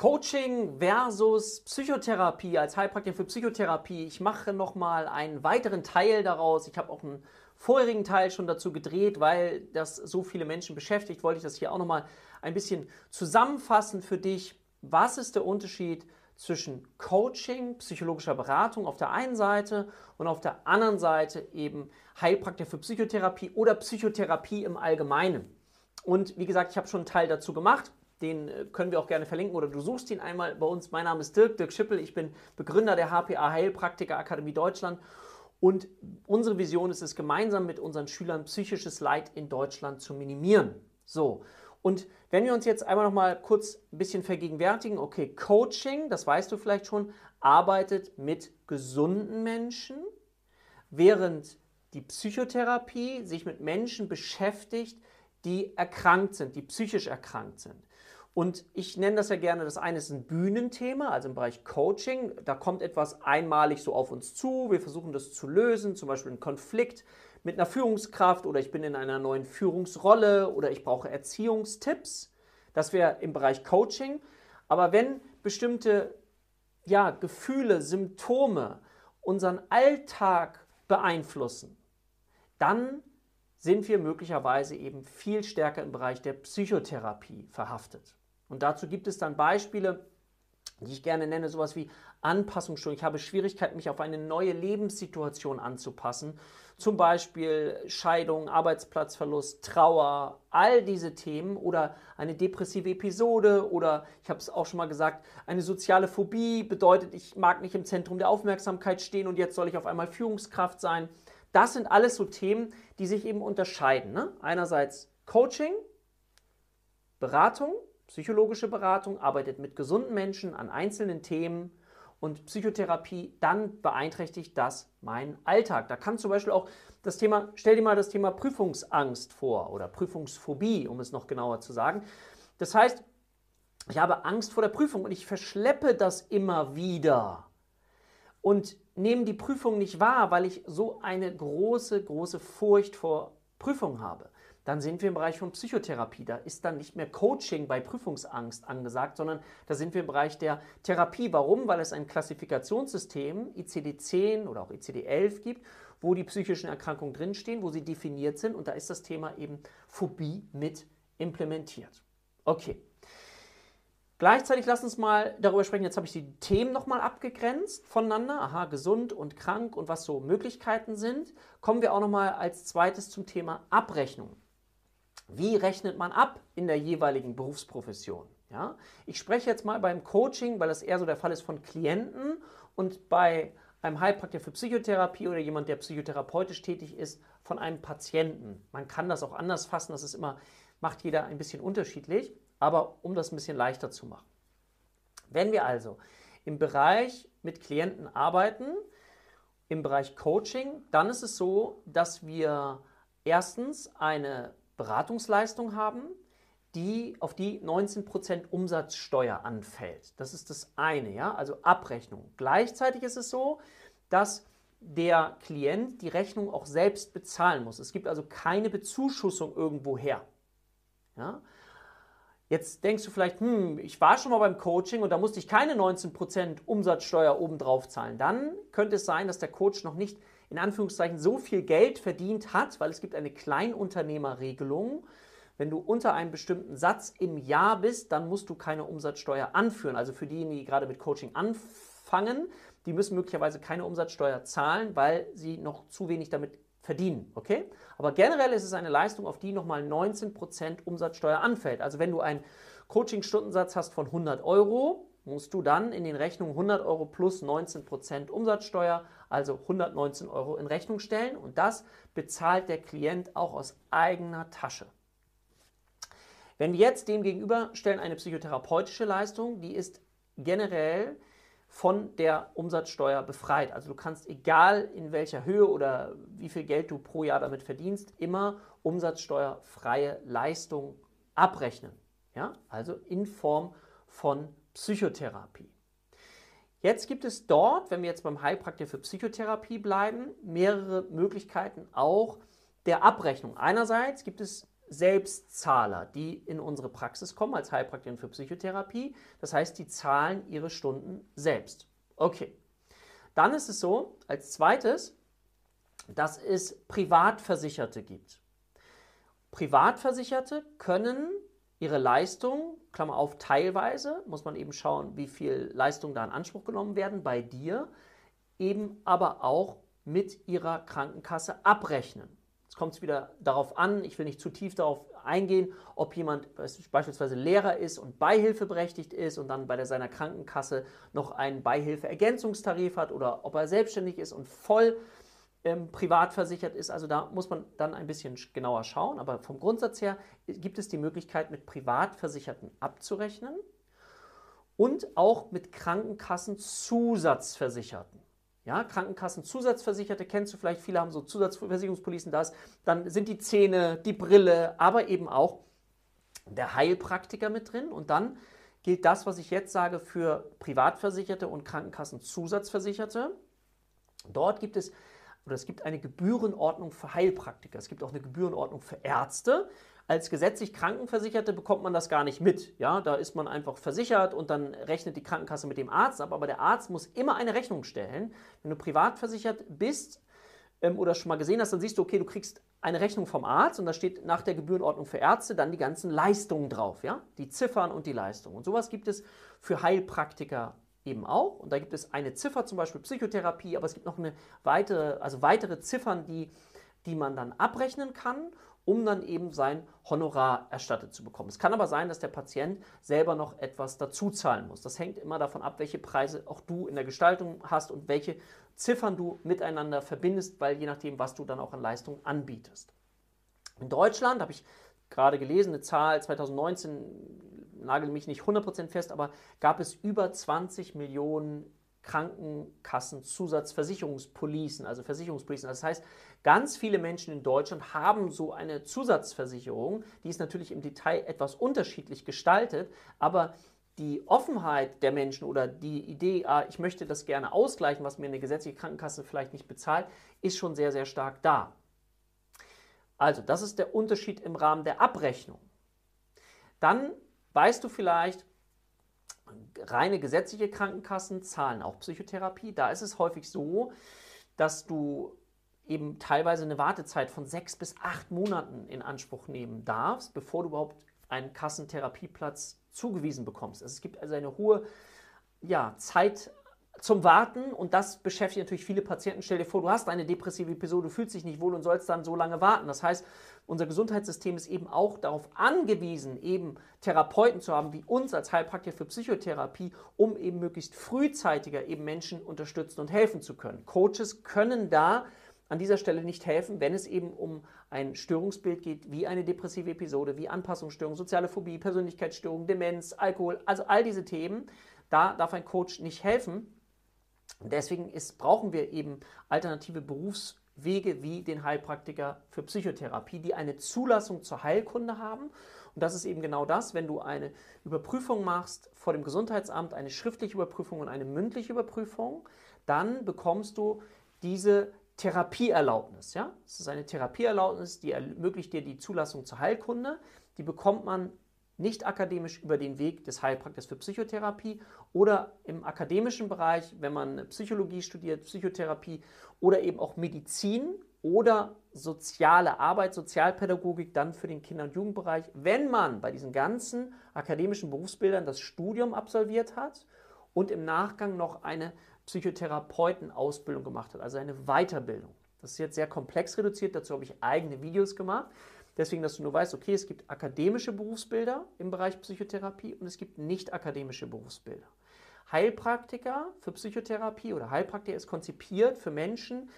Coaching versus Psychotherapie als Heilpraktiker für Psychotherapie. Ich mache nochmal einen weiteren Teil daraus. Ich habe auch einen vorherigen Teil schon dazu gedreht, weil das so viele Menschen beschäftigt, wollte ich das hier auch nochmal ein bisschen zusammenfassen für dich. Was ist der Unterschied zwischen Coaching, psychologischer Beratung auf der einen Seite und auf der anderen Seite eben Heilpraktiker für Psychotherapie oder Psychotherapie im Allgemeinen? Und wie gesagt, ich habe schon einen Teil dazu gemacht. Den äh, können wir auch gerne verlinken oder du suchst ihn einmal bei uns. Mein Name ist Dirk, Dirk Schippel. Ich bin Begründer der HPA Heilpraktiker Akademie Deutschland. Und unsere Vision ist es, gemeinsam mit unseren Schülern psychisches Leid in Deutschland zu minimieren. So. Und wenn wir uns jetzt einmal noch mal kurz ein bisschen vergegenwärtigen, okay, Coaching, das weißt du vielleicht schon, arbeitet mit gesunden Menschen, während die Psychotherapie sich mit Menschen beschäftigt, die erkrankt sind, die psychisch erkrankt sind. Und ich nenne das ja gerne, das eine ist ein Bühnenthema, also im Bereich Coaching. Da kommt etwas einmalig so auf uns zu. Wir versuchen das zu lösen, zum Beispiel einen Konflikt mit einer Führungskraft oder ich bin in einer neuen Führungsrolle oder ich brauche Erziehungstipps. Das wäre im Bereich Coaching. Aber wenn bestimmte ja, Gefühle, Symptome unseren Alltag beeinflussen, dann sind wir möglicherweise eben viel stärker im Bereich der Psychotherapie verhaftet. Und dazu gibt es dann Beispiele, die ich gerne nenne, sowas wie Anpassungsstörung. Ich habe Schwierigkeiten, mich auf eine neue Lebenssituation anzupassen. Zum Beispiel Scheidung, Arbeitsplatzverlust, Trauer, all diese Themen oder eine depressive Episode oder ich habe es auch schon mal gesagt, eine soziale Phobie bedeutet, ich mag nicht im Zentrum der Aufmerksamkeit stehen und jetzt soll ich auf einmal Führungskraft sein. Das sind alles so Themen, die sich eben unterscheiden. Ne? Einerseits Coaching, Beratung, psychologische Beratung, arbeitet mit gesunden Menschen an einzelnen Themen und Psychotherapie, dann beeinträchtigt das meinen Alltag. Da kann zum Beispiel auch das Thema, stell dir mal das Thema Prüfungsangst vor oder Prüfungsphobie, um es noch genauer zu sagen. Das heißt, ich habe Angst vor der Prüfung und ich verschleppe das immer wieder und nehme die Prüfung nicht wahr, weil ich so eine große, große Furcht vor Prüfung habe. Dann sind wir im Bereich von Psychotherapie. Da ist dann nicht mehr Coaching bei Prüfungsangst angesagt, sondern da sind wir im Bereich der Therapie. Warum? Weil es ein Klassifikationssystem, ICD-10 oder auch ICD-11 gibt, wo die psychischen Erkrankungen drinstehen, wo sie definiert sind und da ist das Thema eben Phobie mit implementiert. Okay, Gleichzeitig lass uns mal darüber sprechen, jetzt habe ich die Themen nochmal abgegrenzt voneinander, aha, gesund und krank und was so Möglichkeiten sind. Kommen wir auch nochmal als zweites zum Thema Abrechnung. Wie rechnet man ab in der jeweiligen Berufsprofession? Ja? Ich spreche jetzt mal beim Coaching, weil das eher so der Fall ist von Klienten und bei einem Heilpraktiker für Psychotherapie oder jemand, der psychotherapeutisch tätig ist, von einem Patienten. Man kann das auch anders fassen, das ist immer, macht jeder ein bisschen unterschiedlich aber um das ein bisschen leichter zu machen. Wenn wir also im Bereich mit Klienten arbeiten, im Bereich Coaching, dann ist es so, dass wir erstens eine Beratungsleistung haben, die, auf die 19% Umsatzsteuer anfällt. Das ist das eine, ja, also Abrechnung. Gleichzeitig ist es so, dass der Klient die Rechnung auch selbst bezahlen muss. Es gibt also keine Bezuschussung irgendwoher. Ja? Jetzt denkst du vielleicht, hm, ich war schon mal beim Coaching und da musste ich keine 19% Umsatzsteuer obendrauf zahlen. Dann könnte es sein, dass der Coach noch nicht in Anführungszeichen so viel Geld verdient hat, weil es gibt eine Kleinunternehmerregelung. Wenn du unter einem bestimmten Satz im Jahr bist, dann musst du keine Umsatzsteuer anführen. Also für diejenigen, die gerade mit Coaching anfangen, die müssen möglicherweise keine Umsatzsteuer zahlen, weil sie noch zu wenig damit verdienen. Okay? Aber generell ist es eine Leistung, auf die nochmal 19% Umsatzsteuer anfällt. Also wenn du einen Coaching-Stundensatz hast von 100 Euro, musst du dann in den Rechnungen 100 Euro plus 19% Umsatzsteuer, also 119 Euro in Rechnung stellen. Und das bezahlt der Klient auch aus eigener Tasche. Wenn wir jetzt dem gegenüberstellen eine psychotherapeutische Leistung, die ist generell von der Umsatzsteuer befreit. Also du kannst, egal in welcher Höhe oder wie viel Geld du pro Jahr damit verdienst, immer umsatzsteuerfreie Leistung abrechnen. Ja? Also in Form von Psychotherapie. Jetzt gibt es dort, wenn wir jetzt beim Heilpraktiker für Psychotherapie bleiben, mehrere Möglichkeiten auch der Abrechnung. Einerseits gibt es Selbstzahler, die in unsere Praxis kommen als Heilpraktikerin für Psychotherapie. Das heißt, die zahlen ihre Stunden selbst. Okay. Dann ist es so, als zweites, dass es Privatversicherte gibt. Privatversicherte können ihre Leistung, Klammer auf, teilweise, muss man eben schauen, wie viel Leistung da in Anspruch genommen werden bei dir, eben aber auch mit ihrer Krankenkasse abrechnen. Kommt es wieder darauf an, ich will nicht zu tief darauf eingehen, ob jemand beispielsweise Lehrer ist und beihilfeberechtigt ist und dann bei seiner Krankenkasse noch einen Beihilfeergänzungstarif hat oder ob er selbstständig ist und voll ähm, privat versichert ist. Also da muss man dann ein bisschen genauer schauen. Aber vom Grundsatz her gibt es die Möglichkeit, mit Privatversicherten abzurechnen und auch mit Krankenkassenzusatzversicherten. Ja, Krankenkassenzusatzversicherte kennst du vielleicht, viele haben so Zusatzversicherungspolicen, das, dann sind die Zähne, die Brille, aber eben auch der Heilpraktiker mit drin und dann gilt das, was ich jetzt sage, für Privatversicherte und Krankenkassenzusatzversicherte. Dort gibt es oder es gibt eine Gebührenordnung für Heilpraktiker. Es gibt auch eine Gebührenordnung für Ärzte. Als gesetzlich Krankenversicherte bekommt man das gar nicht mit. Ja, da ist man einfach versichert und dann rechnet die Krankenkasse mit dem Arzt ab. Aber der Arzt muss immer eine Rechnung stellen. Wenn du privat versichert bist ähm, oder schon mal gesehen hast, dann siehst du, okay, du kriegst eine Rechnung vom Arzt und da steht nach der Gebührenordnung für Ärzte dann die ganzen Leistungen drauf, ja, die Ziffern und die Leistungen. Und sowas gibt es für Heilpraktiker eben auch. Und da gibt es eine Ziffer, zum Beispiel Psychotherapie, aber es gibt noch eine weitere, also weitere Ziffern, die, die man dann abrechnen kann, um dann eben sein Honorar erstattet zu bekommen. Es kann aber sein, dass der Patient selber noch etwas dazu zahlen muss. Das hängt immer davon ab, welche Preise auch du in der Gestaltung hast und welche Ziffern du miteinander verbindest, weil je nachdem, was du dann auch an Leistung anbietest. In Deutschland habe ich gerade gelesen, eine Zahl 2019 nagel mich nicht 100% fest, aber gab es über 20 Millionen Krankenkassen-Zusatzversicherungspolicen, also Versicherungspolicen. Das heißt, ganz viele Menschen in Deutschland haben so eine Zusatzversicherung. Die ist natürlich im Detail etwas unterschiedlich gestaltet, aber die Offenheit der Menschen oder die Idee, ah, ich möchte das gerne ausgleichen, was mir eine gesetzliche Krankenkasse vielleicht nicht bezahlt, ist schon sehr, sehr stark da. Also, das ist der Unterschied im Rahmen der Abrechnung. Dann Weißt du vielleicht, reine gesetzliche Krankenkassen zahlen auch Psychotherapie. Da ist es häufig so, dass du eben teilweise eine Wartezeit von sechs bis acht Monaten in Anspruch nehmen darfst, bevor du überhaupt einen Kassentherapieplatz zugewiesen bekommst. Also es gibt also eine hohe ja, Zeit zum Warten und das beschäftigt natürlich viele Patienten. Stell dir vor, du hast eine depressive Episode, du fühlst dich nicht wohl und sollst dann so lange warten. Das heißt, unser Gesundheitssystem ist eben auch darauf angewiesen, eben Therapeuten zu haben, wie uns als Heilpraktiker für Psychotherapie, um eben möglichst frühzeitiger eben Menschen unterstützen und helfen zu können. Coaches können da an dieser Stelle nicht helfen, wenn es eben um ein Störungsbild geht, wie eine depressive Episode, wie Anpassungsstörung, soziale Phobie, Persönlichkeitsstörung, Demenz, Alkohol, also all diese Themen. Da darf ein Coach nicht helfen. Deswegen ist, brauchen wir eben alternative Berufswege wie den Heilpraktiker für Psychotherapie, die eine Zulassung zur Heilkunde haben. Und das ist eben genau das, wenn du eine Überprüfung machst vor dem Gesundheitsamt, eine schriftliche Überprüfung und eine mündliche Überprüfung, dann bekommst du diese Therapieerlaubnis. Ja? Das ist eine Therapieerlaubnis, die ermöglicht dir die Zulassung zur Heilkunde. Die bekommt man nicht akademisch über den Weg des Heilpraktikers für Psychotherapie oder im akademischen Bereich, wenn man Psychologie studiert, Psychotherapie oder eben auch Medizin oder soziale Arbeit, Sozialpädagogik dann für den Kinder- und Jugendbereich, wenn man bei diesen ganzen akademischen Berufsbildern das Studium absolviert hat und im Nachgang noch eine Psychotherapeutenausbildung gemacht hat, also eine Weiterbildung. Das ist jetzt sehr komplex reduziert, dazu habe ich eigene Videos gemacht. Deswegen, dass du nur weißt, okay, es gibt akademische Berufsbilder im Bereich Psychotherapie und es gibt nicht akademische Berufsbilder. Heilpraktiker für Psychotherapie oder Heilpraktiker ist konzipiert für Menschen,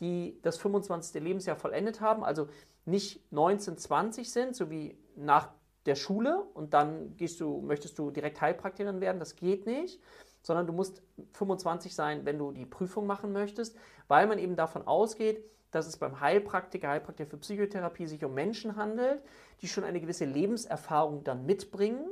die das 25. Lebensjahr vollendet haben, also nicht 19, 20 sind, so wie nach der Schule und dann gehst du, möchtest du direkt Heilpraktikerin werden, das geht nicht, sondern du musst 25 sein, wenn du die Prüfung machen möchtest, weil man eben davon ausgeht, dass es beim Heilpraktiker, Heilpraktiker für Psychotherapie sich um Menschen handelt, die schon eine gewisse Lebenserfahrung dann mitbringen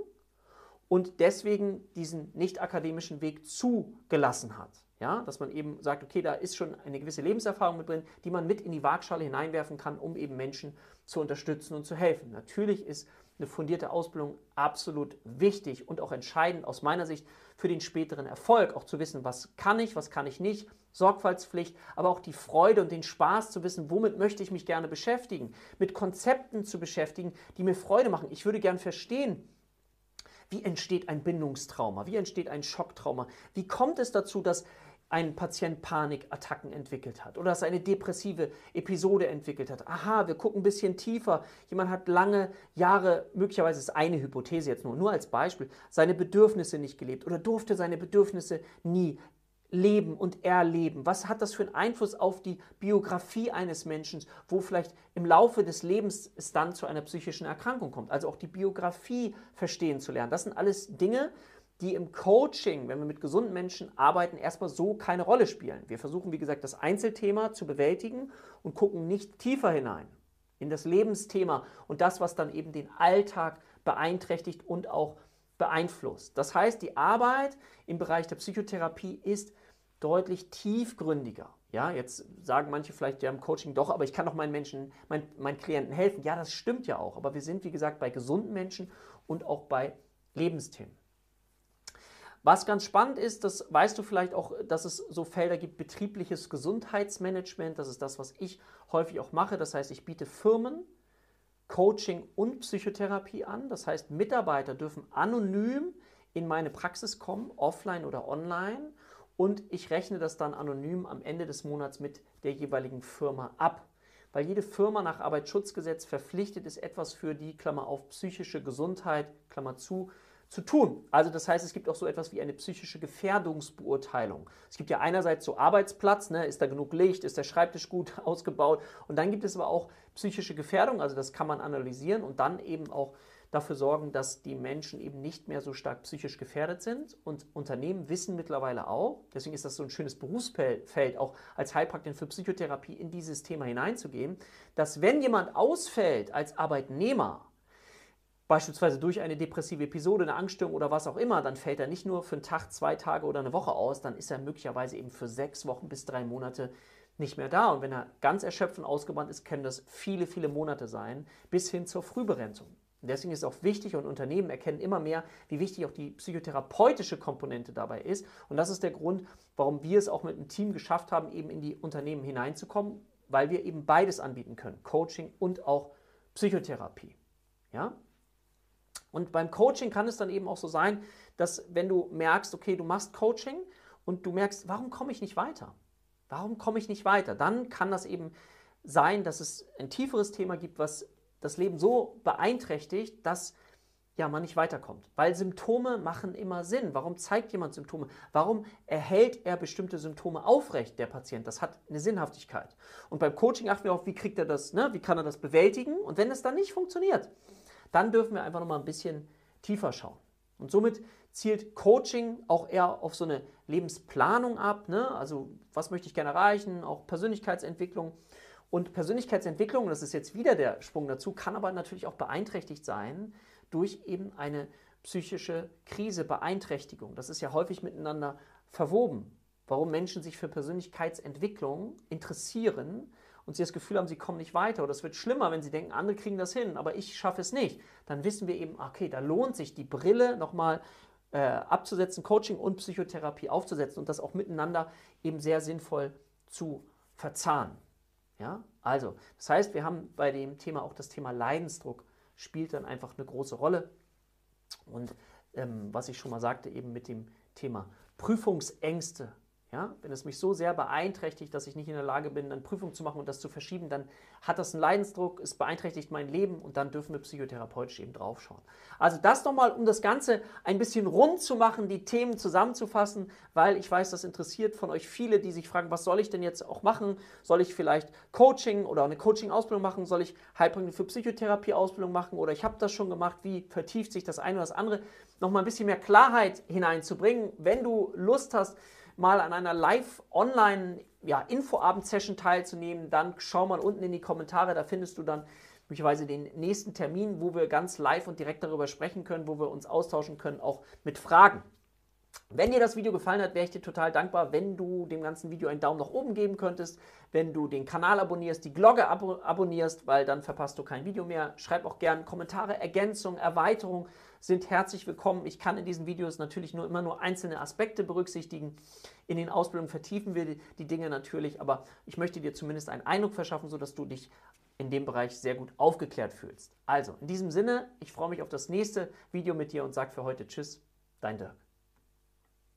und deswegen diesen nicht akademischen Weg zugelassen hat. Ja, dass man eben sagt, okay, da ist schon eine gewisse Lebenserfahrung mit drin, die man mit in die Waagschale hineinwerfen kann, um eben Menschen zu unterstützen und zu helfen. Natürlich ist eine fundierte Ausbildung absolut wichtig und auch entscheidend aus meiner Sicht für den späteren Erfolg, auch zu wissen, was kann ich, was kann ich nicht, Sorgfaltspflicht, aber auch die Freude und den Spaß zu wissen, womit möchte ich mich gerne beschäftigen, mit Konzepten zu beschäftigen, die mir Freude machen. Ich würde gern verstehen, wie entsteht ein Bindungstrauma, wie entsteht ein Schocktrauma, wie kommt es dazu, dass ein Patient Panikattacken entwickelt hat oder dass er eine depressive Episode entwickelt hat. Aha, wir gucken ein bisschen tiefer. Jemand hat lange Jahre, möglicherweise ist eine Hypothese jetzt nur, nur als Beispiel, seine Bedürfnisse nicht gelebt oder durfte seine Bedürfnisse nie leben und erleben? Was hat das für einen Einfluss auf die Biografie eines Menschen, wo vielleicht im Laufe des Lebens es dann zu einer psychischen Erkrankung kommt? Also auch die Biografie verstehen zu lernen. Das sind alles Dinge, die im Coaching, wenn wir mit gesunden Menschen arbeiten, erstmal so keine Rolle spielen. Wir versuchen, wie gesagt, das Einzelthema zu bewältigen und gucken nicht tiefer hinein in das Lebensthema und das, was dann eben den Alltag beeinträchtigt und auch beeinflusst. Das heißt, die Arbeit im Bereich der Psychotherapie ist deutlich tiefgründiger. Ja, jetzt sagen manche vielleicht, ja, im Coaching doch, aber ich kann doch meinen Menschen, mein, meinen Klienten helfen. Ja, das stimmt ja auch. Aber wir sind, wie gesagt, bei gesunden Menschen und auch bei Lebensthemen. Was ganz spannend ist, das weißt du vielleicht auch, dass es so Felder gibt, betriebliches Gesundheitsmanagement. Das ist das, was ich häufig auch mache. Das heißt, ich biete Firmen Coaching und Psychotherapie an. Das heißt, Mitarbeiter dürfen anonym in meine Praxis kommen, offline oder online. Und ich rechne das dann anonym am Ende des Monats mit der jeweiligen Firma ab. Weil jede Firma nach Arbeitsschutzgesetz verpflichtet ist, etwas für die, Klammer auf, psychische Gesundheit, Klammer zu, zu tun. Also das heißt, es gibt auch so etwas wie eine psychische Gefährdungsbeurteilung. Es gibt ja einerseits so Arbeitsplatz, ne, ist da genug Licht, ist der Schreibtisch gut ausgebaut und dann gibt es aber auch psychische Gefährdung, also das kann man analysieren und dann eben auch dafür sorgen, dass die Menschen eben nicht mehr so stark psychisch gefährdet sind. Und Unternehmen wissen mittlerweile auch, deswegen ist das so ein schönes Berufsfeld, auch als Heilpraktikerin für Psychotherapie in dieses Thema hineinzugehen, dass wenn jemand ausfällt als Arbeitnehmer, beispielsweise durch eine depressive Episode, eine Angststörung oder was auch immer, dann fällt er nicht nur für einen Tag, zwei Tage oder eine Woche aus, dann ist er möglicherweise eben für sechs Wochen bis drei Monate nicht mehr da. Und wenn er ganz erschöpft und ausgebrannt ist, können das viele, viele Monate sein, bis hin zur Frühberentung. Deswegen ist es auch wichtig und Unternehmen erkennen immer mehr, wie wichtig auch die psychotherapeutische Komponente dabei ist. Und das ist der Grund, warum wir es auch mit einem Team geschafft haben, eben in die Unternehmen hineinzukommen, weil wir eben beides anbieten können, Coaching und auch Psychotherapie. Ja? Und beim Coaching kann es dann eben auch so sein, dass wenn du merkst, okay, du machst Coaching und du merkst, warum komme ich nicht weiter? Warum komme ich nicht weiter? Dann kann das eben sein, dass es ein tieferes Thema gibt, was das Leben so beeinträchtigt, dass ja, man nicht weiterkommt. Weil Symptome machen immer Sinn. Warum zeigt jemand Symptome? Warum erhält er bestimmte Symptome aufrecht, der Patient? Das hat eine Sinnhaftigkeit. Und beim Coaching achten wir auf, wie kriegt er das, ne? wie kann er das bewältigen? Und wenn es dann nicht funktioniert, dann dürfen wir einfach noch mal ein bisschen tiefer schauen. Und somit zielt Coaching auch eher auf so eine Lebensplanung ab. Ne? Also was möchte ich gerne erreichen, auch Persönlichkeitsentwicklung. Und Persönlichkeitsentwicklung, das ist jetzt wieder der Sprung dazu, kann aber natürlich auch beeinträchtigt sein durch eben eine psychische Krise, Beeinträchtigung. Das ist ja häufig miteinander verwoben. Warum Menschen sich für Persönlichkeitsentwicklung interessieren, und sie das Gefühl haben, sie kommen nicht weiter oder es wird schlimmer, wenn sie denken, andere kriegen das hin, aber ich schaffe es nicht, dann wissen wir eben, okay, da lohnt sich die Brille nochmal äh, abzusetzen, Coaching und Psychotherapie aufzusetzen und das auch miteinander eben sehr sinnvoll zu verzahnen. Ja? Also, das heißt, wir haben bei dem Thema auch das Thema Leidensdruck spielt dann einfach eine große Rolle. Und ähm, was ich schon mal sagte, eben mit dem Thema Prüfungsängste ja, wenn es mich so sehr beeinträchtigt, dass ich nicht in der Lage bin, eine Prüfung zu machen und das zu verschieben, dann hat das einen Leidensdruck, es beeinträchtigt mein Leben und dann dürfen wir psychotherapeutisch eben draufschauen. Also das nochmal, um das Ganze ein bisschen rund zu machen, die Themen zusammenzufassen, weil ich weiß, das interessiert von euch viele, die sich fragen, was soll ich denn jetzt auch machen? Soll ich vielleicht Coaching oder eine Coaching-Ausbildung machen? Soll ich Heilbringende für Psychotherapie-Ausbildung machen? Oder ich habe das schon gemacht, wie vertieft sich das eine oder das andere? Nochmal ein bisschen mehr Klarheit hineinzubringen. Wenn du Lust hast, mal an einer Live-Online- ja, teilzunehmen, dann schau mal unten in die Kommentare, da findest du dann möglicherweise den nächsten Termin, wo wir ganz live und direkt darüber sprechen können, wo wir uns austauschen können, auch mit Fragen. Wenn dir das Video gefallen hat, wäre ich dir total dankbar, wenn du dem ganzen Video einen Daumen nach oben geben könntest, wenn du den Kanal abonnierst, die Glocke ab abonnierst, weil dann verpasst du kein Video mehr. Schreib auch gerne Kommentare, Ergänzungen, Erweiterungen sind herzlich willkommen. Ich kann in diesen Videos natürlich nur immer nur einzelne Aspekte berücksichtigen. In den Ausbildungen vertiefen wir die Dinge natürlich, aber ich möchte dir zumindest einen Eindruck verschaffen, sodass du dich in dem Bereich sehr gut aufgeklärt fühlst. Also, in diesem Sinne, ich freue mich auf das nächste Video mit dir und sage für heute Tschüss, dein Dirk.